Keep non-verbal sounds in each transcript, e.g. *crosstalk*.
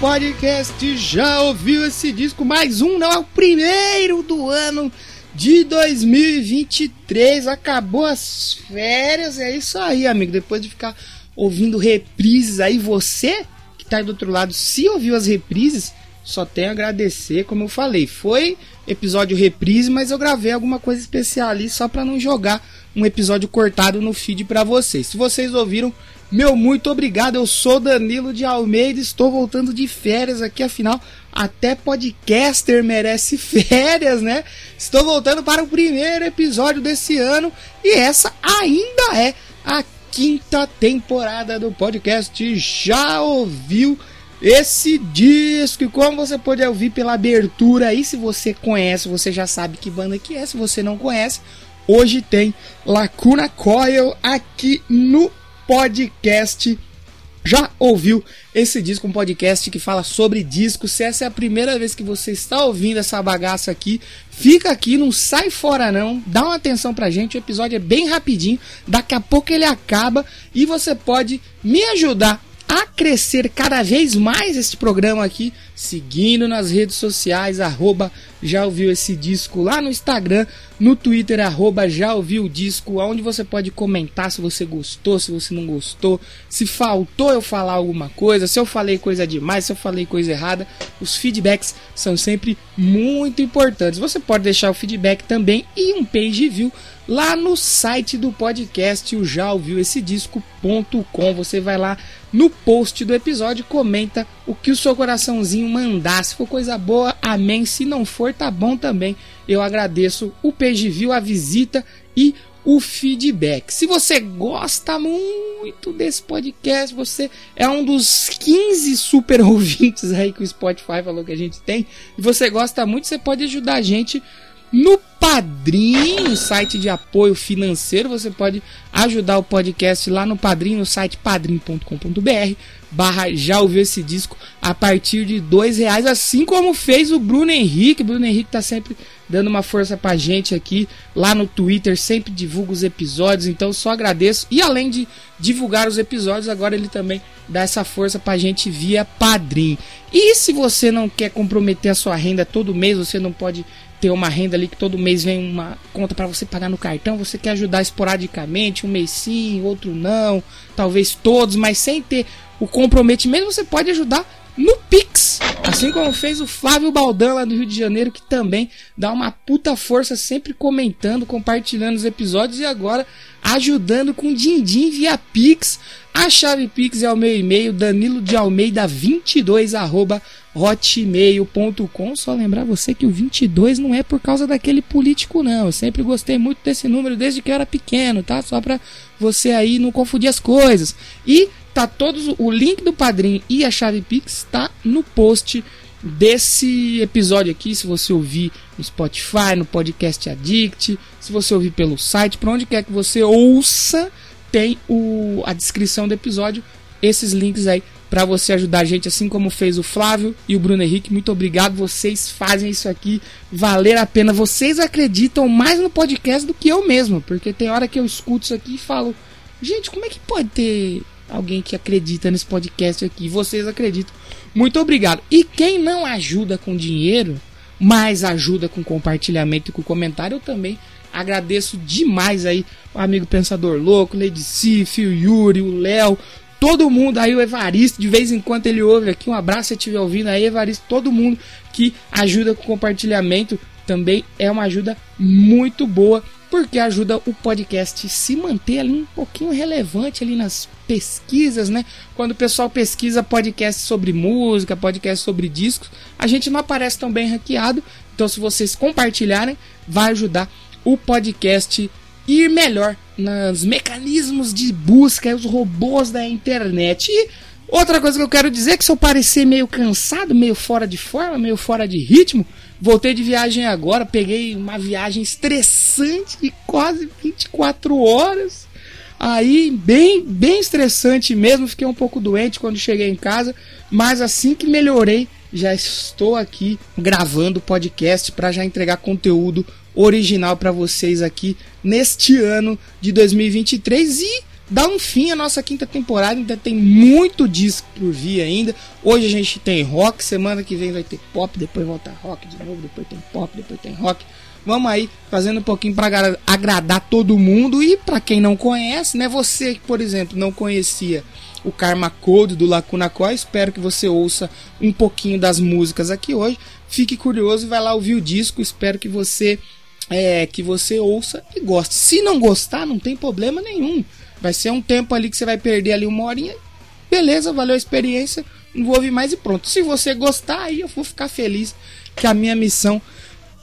Podcast. Já ouviu esse disco? Mais um, não é o primeiro do ano de 2023. Acabou as férias, é isso aí, amigo. Depois de ficar ouvindo reprises aí, você que tá aí do outro lado, se ouviu as reprises, só tenho a agradecer, como eu falei. Foi episódio reprise, mas eu gravei alguma coisa especial ali só pra não jogar um episódio cortado no feed pra vocês. Se vocês ouviram, meu muito obrigado. Eu sou Danilo de Almeida, estou voltando de férias aqui, afinal, até podcaster merece *laughs* férias, né? Estou voltando para o primeiro episódio desse ano e essa ainda é a quinta temporada do podcast. Já ouviu esse disco? E como você pode ouvir pela abertura aí, se você conhece, você já sabe que banda que é. Se você não conhece, hoje tem Lacuna Coil aqui no podcast. Já ouviu esse disco, um podcast que fala sobre disco? Se essa é a primeira vez que você está ouvindo essa bagaça aqui, fica aqui, não sai fora não, dá uma atenção pra gente, o episódio é bem rapidinho, daqui a pouco ele acaba e você pode me ajudar a crescer cada vez mais este programa aqui, seguindo nas redes sociais, arroba já ouviu esse disco lá no Instagram, no Twitter, arroba já ouviu o disco, onde você pode comentar se você gostou, se você não gostou, se faltou eu falar alguma coisa, se eu falei coisa demais, se eu falei coisa errada, os feedbacks são sempre muito importantes. Você pode deixar o feedback também e um page view lá no site do podcast, o já ouviu esse disco.com. Você vai lá no post do episódio, comenta o que o seu coraçãozinho mandar. Se for coisa boa, amém. Se não for, tá bom também. Eu agradeço o page view, a visita e o feedback. Se você gosta muito desse podcast, você é um dos 15 super *laughs* ouvintes aí que o Spotify falou que a gente tem, e você gosta muito, você pode ajudar a gente no Padrim, site de apoio financeiro. Você pode ajudar o podcast lá no Padrim, no site padrim.com.br barra já ouviu esse disco a partir de dois reais, assim como fez o Bruno Henrique. Bruno Henrique tá sempre dando uma força pra gente aqui lá no Twitter, sempre divulga os episódios, então só agradeço. E além de divulgar os episódios, agora ele também dá essa força pra gente via Padrim. E se você não quer comprometer a sua renda todo mês, você não pode ter uma renda ali que todo mês vem uma conta para você pagar no cartão, você quer ajudar esporadicamente, um mês sim, outro não, talvez todos, mas sem ter o comprometimento, você pode ajudar no Pix, assim como fez o Flávio Baldan lá do Rio de Janeiro, que também dá uma puta força sempre comentando, compartilhando os episódios. E agora ajudando com din-din via Pix. A chave Pix é o meu e-mail, danilo de Almeida 22 arroba hotmail.com. Só lembrar você que o 22 não é por causa daquele político, não. Eu sempre gostei muito desse número desde que eu era pequeno, tá? Só pra você aí não confundir as coisas. E tá todos o link do padrinho e a chave Pix tá no post desse episódio aqui, se você ouvir no Spotify, no Podcast Addict, se você ouvir pelo site, para onde quer que você ouça, tem o, a descrição do episódio, esses links aí para você ajudar a gente, assim como fez o Flávio e o Bruno Henrique. Muito obrigado, vocês fazem isso aqui valer a pena. Vocês acreditam mais no podcast do que eu mesmo, porque tem hora que eu escuto isso aqui e falo, gente, como é que pode ter alguém que acredita nesse podcast aqui? Vocês acreditam. Muito obrigado. E quem não ajuda com dinheiro, mas ajuda com compartilhamento e com comentário, eu também agradeço demais aí o amigo Pensador Louco, Lady Sif, o Yuri, o Léo, todo mundo aí, o Evaristo, de vez em quando ele ouve aqui. Um abraço se estiver ouvindo aí, Evaristo, todo mundo que ajuda com compartilhamento também é uma ajuda muito boa porque ajuda o podcast se manter ali um pouquinho relevante ali nas pesquisas, né? Quando o pessoal pesquisa podcast sobre música, podcast sobre discos, a gente não aparece tão bem hackeado. Então, se vocês compartilharem, vai ajudar o podcast ir melhor nos mecanismos de busca, os robôs da internet. E outra coisa que eu quero dizer é que se eu parecer meio cansado, meio fora de forma, meio fora de ritmo, voltei de viagem agora, peguei uma viagem estressante de quase 24 horas. Aí, bem, bem estressante mesmo, fiquei um pouco doente quando cheguei em casa, mas assim que melhorei, já estou aqui gravando o podcast para já entregar conteúdo original para vocês aqui neste ano de 2023 e dar um fim à nossa quinta temporada. Ainda tem muito disco por vir ainda. Hoje a gente tem rock, semana que vem vai ter pop, depois volta rock de novo, depois tem pop, depois tem rock. Vamos aí fazendo um pouquinho para agradar todo mundo e para quem não conhece, né? Você que, por exemplo, não conhecia o Karma Code do Lacuna Coil, espero que você ouça um pouquinho das músicas aqui hoje. Fique curioso e vai lá ouvir o disco. Espero que você é, que você ouça e goste. Se não gostar, não tem problema nenhum. Vai ser um tempo ali que você vai perder ali uma horinha. Beleza, valeu a experiência. Não vou ouvir mais e pronto. Se você gostar, aí eu vou ficar feliz que a minha missão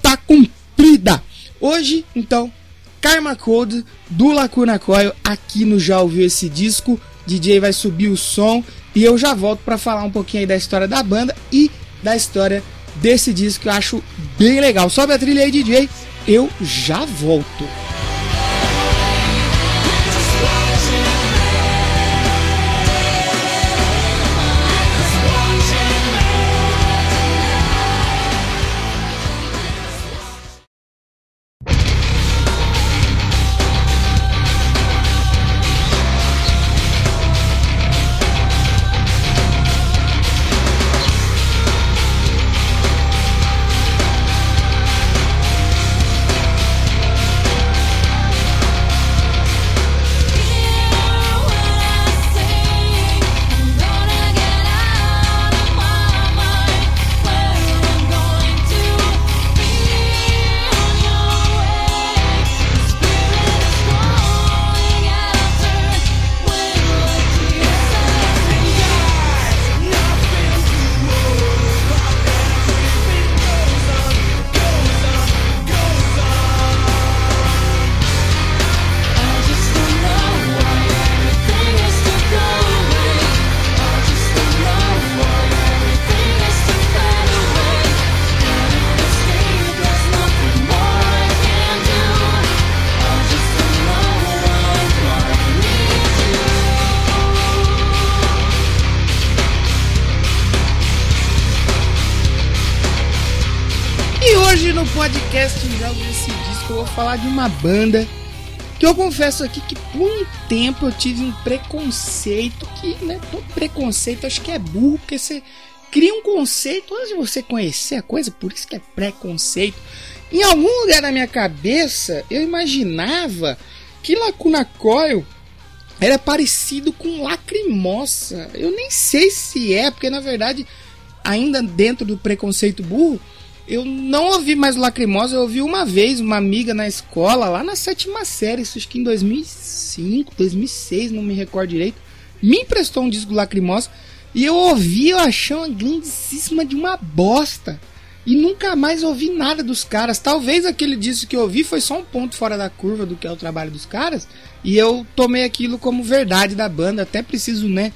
tá cumprida. Hoje, então, Karma Code do Lacuna Coil aqui no Já Ouviu Esse Disco. DJ vai subir o som e eu já volto para falar um pouquinho aí da história da banda e da história desse disco que eu acho bem legal. Sobe a trilha aí, DJ eu já volto. Vou falar de uma banda que eu confesso aqui que por um tempo eu tive um preconceito que, né, todo preconceito acho que é burro, porque você cria um conceito antes de você conhecer a coisa, por isso que é preconceito. Em algum lugar na minha cabeça eu imaginava que Lacuna Coil era parecido com Lacrimosa. Eu nem sei se é, porque na verdade, ainda dentro do preconceito burro, eu não ouvi mais Lacrimosa, eu ouvi uma vez uma amiga na escola, lá na sétima série, isso acho que em 2005, 2006, não me recordo direito, me emprestou um disco Lacrimosa e eu ouvi, eu achei uma grandíssima de uma bosta. E nunca mais ouvi nada dos caras. Talvez aquele disco que eu ouvi foi só um ponto fora da curva do que é o trabalho dos caras. E eu tomei aquilo como verdade da banda. Até preciso, né,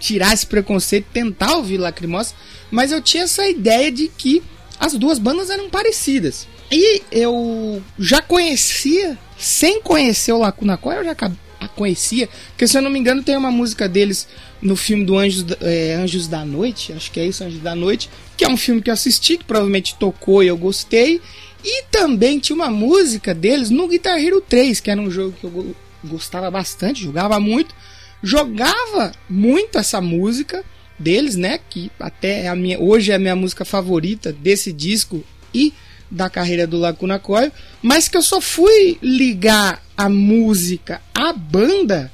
tirar esse preconceito, tentar ouvir Lacrimosa. Mas eu tinha essa ideia de que as duas bandas eram parecidas. E eu já conhecia, sem conhecer o Lacuna Coil, eu já a conhecia, porque se eu não me engano tem uma música deles no filme do Anjos, é, Anjos da Noite, acho que é isso, Anjos da Noite, que é um filme que eu assisti, que provavelmente tocou e eu gostei. E também tinha uma música deles no Guitar Hero 3, que era um jogo que eu gostava bastante, jogava muito. Jogava muito essa música deles, né? Que até é a minha, hoje é a minha música favorita desse disco e da carreira do Lacuna Coil, mas que eu só fui ligar a música à banda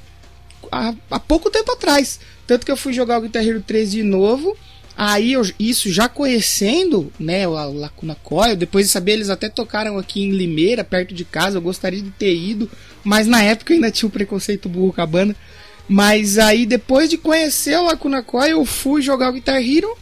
há, há pouco tempo atrás. Tanto que eu fui jogar o Guitar Hero 3 de novo. Aí eu, isso já conhecendo, né, o Lacuna Coil, depois de saber eles até tocaram aqui em Limeira, perto de casa, eu gostaria de ter ido, mas na época ainda tinha o um preconceito burro com a banda. Mas aí depois de conhecer o Lacuna Coil, eu fui jogar o Guitar Hero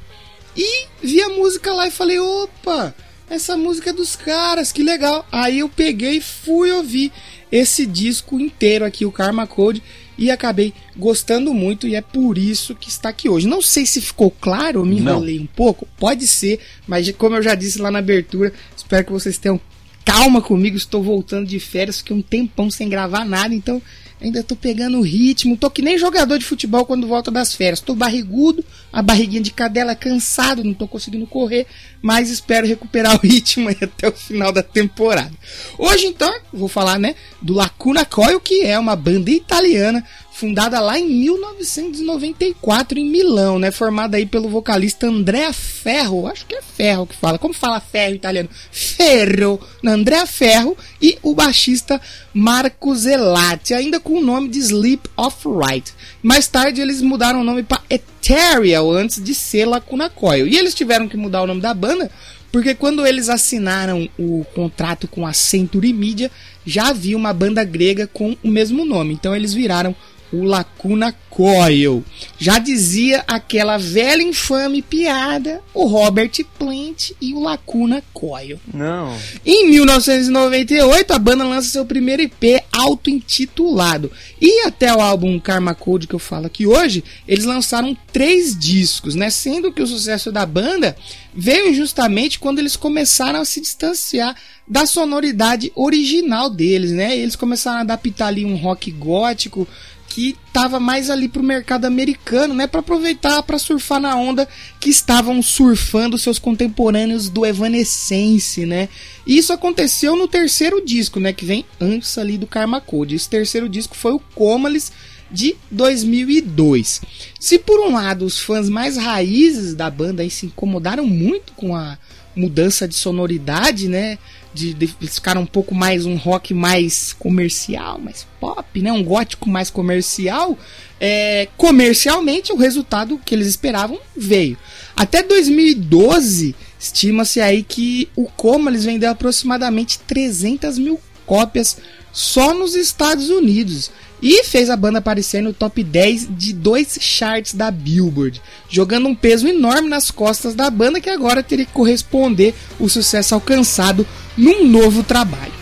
e vi a música lá e falei, opa, essa música é dos caras, que legal. Aí eu peguei e fui ouvir esse disco inteiro aqui, o Karma Code, e acabei gostando muito e é por isso que está aqui hoje. Não sei se ficou claro, eu me enrolei um pouco, pode ser, mas como eu já disse lá na abertura, espero que vocês tenham calma comigo, estou voltando de férias, fiquei um tempão sem gravar nada, então ainda tô pegando o ritmo, tô que nem jogador de futebol quando volta das férias, tô barrigudo, a barriguinha de cadela cansado, não tô conseguindo correr, mas espero recuperar o *laughs* ritmo até o final da temporada. Hoje então, vou falar, né, do Lacuna Coil, que é uma banda italiana fundada lá em 1994 em Milão, né? Formada aí pelo vocalista Andrea Ferro, acho que é Ferro que fala. Como fala Ferro italiano? Ferro, Andrea Ferro e o baixista Marco Zelati, ainda com o nome de Sleep of Right. Mais tarde eles mudaram o nome para Ethereal antes de ser Lacuna Coil. E eles tiveram que mudar o nome da banda porque quando eles assinaram o contrato com a Century Media, já havia uma banda grega com o mesmo nome. Então eles viraram o Lacuna Coil. Já dizia aquela velha infame piada, o Robert Plant e o Lacuna Coil. Não. Em 1998, a banda lança seu primeiro IP auto-intitulado. E até o álbum Karma Code que eu falo aqui hoje, eles lançaram três discos, né? Sendo que o sucesso da banda veio justamente quando eles começaram a se distanciar da sonoridade original deles, né? Eles começaram a adaptar ali um rock gótico, que estava mais ali pro mercado americano, né, para aproveitar para surfar na onda que estavam surfando seus contemporâneos do Evanescence, né? E isso aconteceu no terceiro disco, né, que vem antes ali do Karma Code. Esse terceiro disco foi o Comalis de 2002. Se por um lado os fãs mais raízes da banda aí se incomodaram muito com a mudança de sonoridade, né? De, de ficar um pouco mais um rock mais comercial, mais pop, né? Um gótico mais comercial. É, comercialmente, o resultado que eles esperavam veio. Até 2012, estima-se aí que o Coma eles vendeu aproximadamente 300 mil cópias só nos Estados Unidos e fez a banda aparecer no top 10 de dois charts da Billboard, jogando um peso enorme nas costas da banda que agora teria que corresponder o sucesso alcançado num novo trabalho.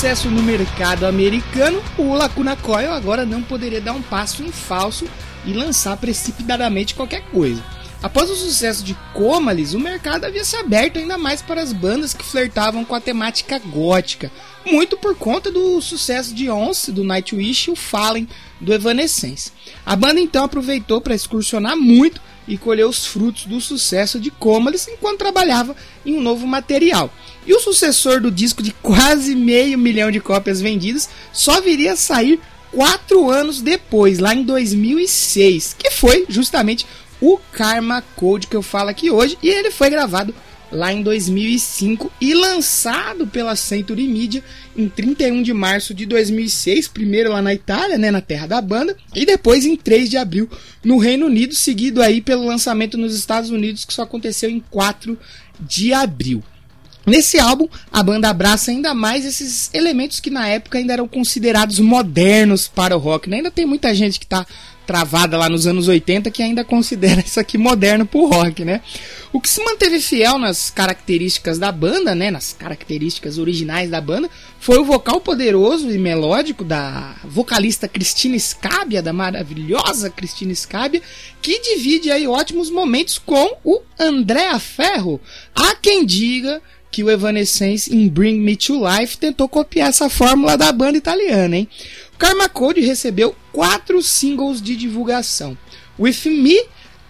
Sucesso no mercado americano, o Lacuna Coil agora não poderia dar um passo em falso e lançar precipitadamente qualquer coisa. Após o sucesso de Comalis, o mercado havia se aberto ainda mais para as bandas que flertavam com a temática gótica, muito por conta do sucesso de Once, do Nightwish e o Fallen, do Evanescence. A banda então aproveitou para excursionar muito e colher os frutos do sucesso de Comalis enquanto trabalhava em um novo material. E o sucessor do disco de quase meio milhão de cópias vendidas só viria a sair quatro anos depois, lá em 2006, que foi justamente o Karma Code que eu falo aqui hoje, e ele foi gravado lá em 2005 e lançado pela Century Media em 31 de março de 2006, primeiro lá na Itália, né, na terra da banda, e depois em 3 de abril no Reino Unido, seguido aí pelo lançamento nos Estados Unidos que só aconteceu em 4 de abril. Nesse álbum, a banda abraça ainda mais esses elementos que na época ainda eram considerados modernos para o rock. Né? Ainda tem muita gente que está travada lá nos anos 80 que ainda considera *laughs* isso aqui moderno pro rock, né? O que se manteve fiel nas características da banda, né, nas características originais da banda, foi o vocal poderoso e melódico da vocalista Cristina Scabia, da maravilhosa Cristina Scabia, que divide aí ótimos momentos com o Andrea Ferro. Há quem diga que o Evanescence em Bring Me to Life tentou copiar essa fórmula da banda italiana, hein? Karma Code recebeu quatro singles de divulgação. With Me,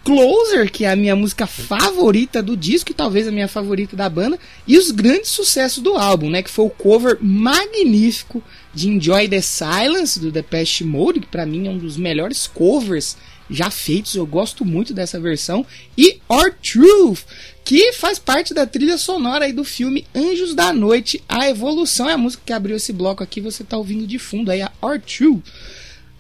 Closer, que é a minha música favorita do disco e talvez a minha favorita da banda, e os grandes sucessos do álbum, né, que foi o cover magnífico de Enjoy the Silence do Depeche Mode, que para mim é um dos melhores covers já feitos, eu gosto muito dessa versão, e Our Truth, que faz parte da trilha sonora aí do filme Anjos da Noite, A Evolução. É a música que abriu esse bloco aqui, você tá ouvindo de fundo aí, a R2.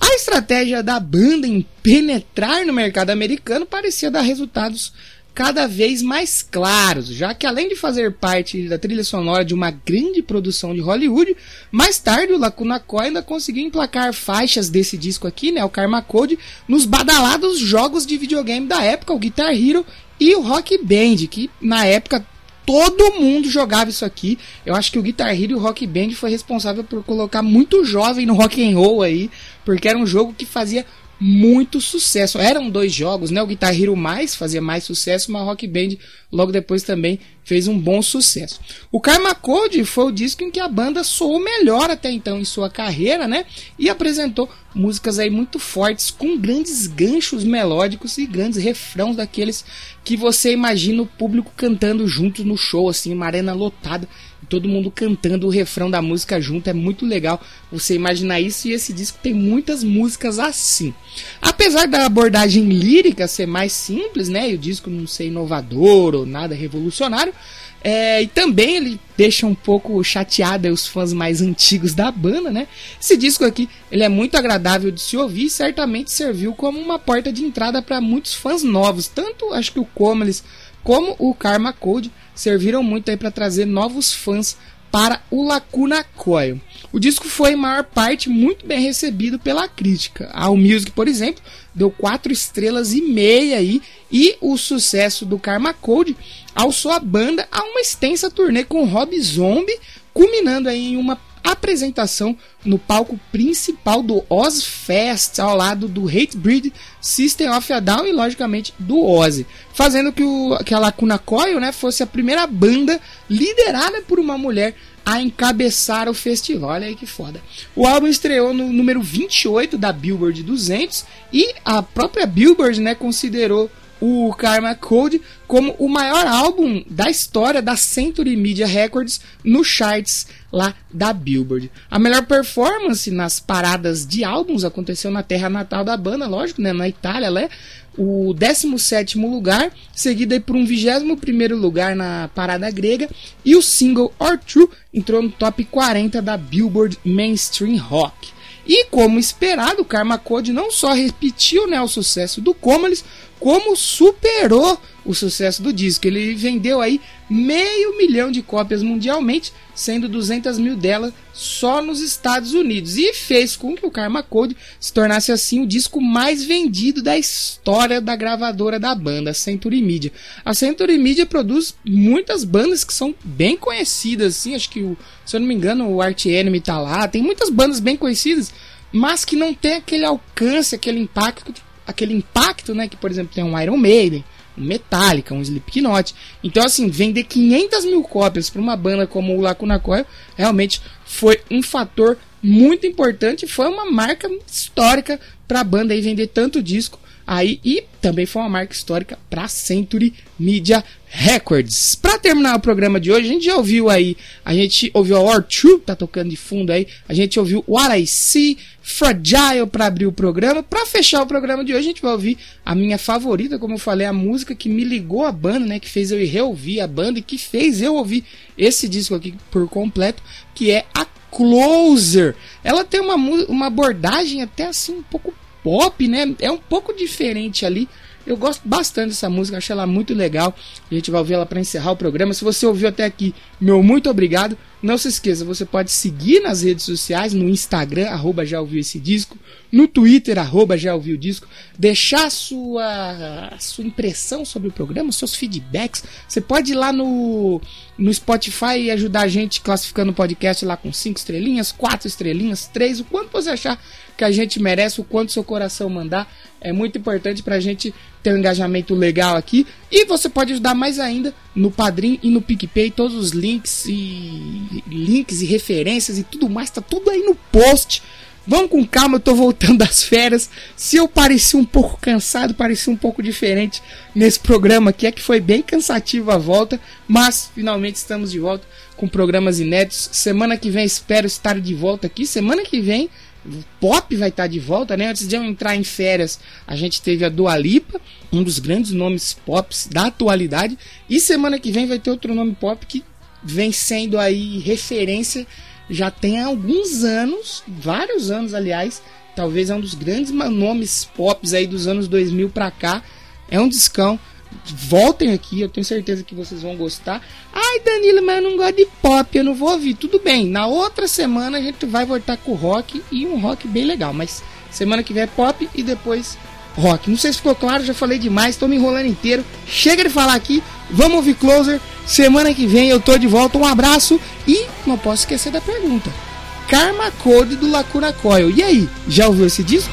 A estratégia da banda em penetrar no mercado americano parecia dar resultados cada vez mais claros, já que além de fazer parte da trilha sonora de uma grande produção de Hollywood, mais tarde o Lacuna Coil ainda conseguiu emplacar faixas desse disco aqui, né, o Karma Code, nos badalados jogos de videogame da época, o Guitar Hero e o Rock Band, que na época todo mundo jogava isso aqui. Eu acho que o Guitar Hero e o Rock Band foi responsável por colocar muito jovem no rock and roll aí, porque era um jogo que fazia muito sucesso. Eram dois jogos, né? O Guitar Hero mais fazia mais sucesso, mas Rock Band logo depois também fez um bom sucesso. O Karma Code foi o disco em que a banda soou melhor até então em sua carreira, né? E apresentou músicas aí muito fortes com grandes ganchos melódicos e grandes refrãos daqueles que você imagina o público cantando juntos no show assim, uma arena lotada todo mundo cantando o refrão da música junto, é muito legal você imaginar isso e esse disco tem muitas músicas assim. Apesar da abordagem lírica ser mais simples, né, e o disco não ser inovador ou nada revolucionário, é, e também ele deixa um pouco chateado os fãs mais antigos da banda, né? Esse disco aqui ele é muito agradável de se ouvir e certamente serviu como uma porta de entrada para muitos fãs novos. Tanto acho que o Comelis como o Karma Code serviram muito aí para trazer novos fãs para o Lacuna Coil. O disco foi, em maior parte, muito bem recebido pela crítica. A Music, por exemplo, deu 4 estrelas e meia aí, e o sucesso do Karma Code alçou a banda a uma extensa turnê com Rob Zombie, culminando aí em uma apresentação no palco principal do Ozfest, ao lado do Hatebreed, System of a Down e, logicamente, do Ozzy, fazendo que, o, que a Lacuna Coil né, fosse a primeira banda liderada por uma mulher a encabeçar o festival. Olha aí que foda. O álbum estreou no número 28 da Billboard 200 e a própria Billboard né, considerou o Karma Code como o maior álbum da história da Century Media Records no charts lá da Billboard. A melhor performance nas paradas de álbuns aconteceu na terra natal da banda, lógico, né, na Itália, né? O 17 lugar, seguido por um 21 lugar na parada grega, e o single Or True entrou no top 40 da Billboard Mainstream Rock. E como esperado, o Karma Code não só repetiu né, o sucesso do Comalis, como superou o sucesso do disco. Ele vendeu aí meio milhão de cópias mundialmente, sendo 200 mil delas só nos Estados Unidos. E fez com que o Karma Code se tornasse assim o disco mais vendido da história da gravadora da banda, a Century Media. A Century Media produz muitas bandas que são bem conhecidas, assim, acho que, o, se eu não me engano, o Art Enemy tá lá, tem muitas bandas bem conhecidas, mas que não tem aquele alcance, aquele impacto aquele impacto, né? Que, por exemplo, tem um Iron Maiden, Metallica, um Slipknot. Então, assim, vender 500 mil cópias para uma banda como o Lacuna Coil realmente foi um fator muito importante. Foi uma marca histórica para a banda aí vender tanto disco aí e também foi uma marca histórica para Century Media Records. Para terminar o programa de hoje, a gente já ouviu aí, a gente ouviu a Or True, tá tocando de fundo aí, a gente ouviu What I See, Fragile para abrir o programa. Para fechar o programa de hoje, a gente vai ouvir a minha favorita, como eu falei, a música que me ligou à banda, né, que fez eu reouvir a banda e que fez eu ouvir esse disco aqui por completo, que é a Closer. Ela tem uma, uma abordagem até assim um pouco pop, né? É um pouco diferente ali Eu gosto bastante dessa música, acho ela muito legal. A gente vai ouvir ela para encerrar o programa. Se você ouviu até aqui, meu muito obrigado. Não se esqueça, você pode seguir nas redes sociais, no Instagram, arroba já ouviu esse disco, no Twitter, arroba já ouviu o disco, deixar sua, sua impressão sobre o programa, seus feedbacks. Você pode ir lá no, no Spotify e ajudar a gente classificando o podcast lá com cinco estrelinhas, quatro estrelinhas, três, o quanto você achar que a gente merece, o quanto seu coração mandar. É muito importante para a gente ter um engajamento legal aqui. E você pode ajudar mais ainda no Padrim e no PicPay. Todos os links e links e referências e tudo mais, tá tudo aí no post. Vamos com calma, eu tô voltando *laughs* das férias. Se eu pareci um pouco cansado, pareci um pouco diferente nesse programa aqui, é que foi bem cansativo a volta, mas finalmente estamos de volta com programas inéditos. Semana que vem espero estar de volta aqui. Semana que vem o pop vai estar de volta, né? Antes de eu entrar em férias, a gente teve a Dua Lipa, um dos grandes nomes pop da atualidade, e semana que vem vai ter outro nome pop que vem sendo aí referência já tem alguns anos, vários anos aliás, talvez é um dos grandes nomes pop aí dos anos 2000 para cá. É um discão voltem aqui, eu tenho certeza que vocês vão gostar. Ai, Danilo, mas eu não gosto de pop, eu não vou ouvir. Tudo bem, na outra semana a gente vai voltar com rock e um rock bem legal. Mas semana que vem é pop e depois rock. Não sei se ficou claro, já falei demais, tô me enrolando inteiro. Chega de falar aqui, vamos ouvir Closer. Semana que vem eu tô de volta. Um abraço e não posso esquecer da pergunta. Karma Code do Lacuna Coil. E aí, já ouviu esse disco?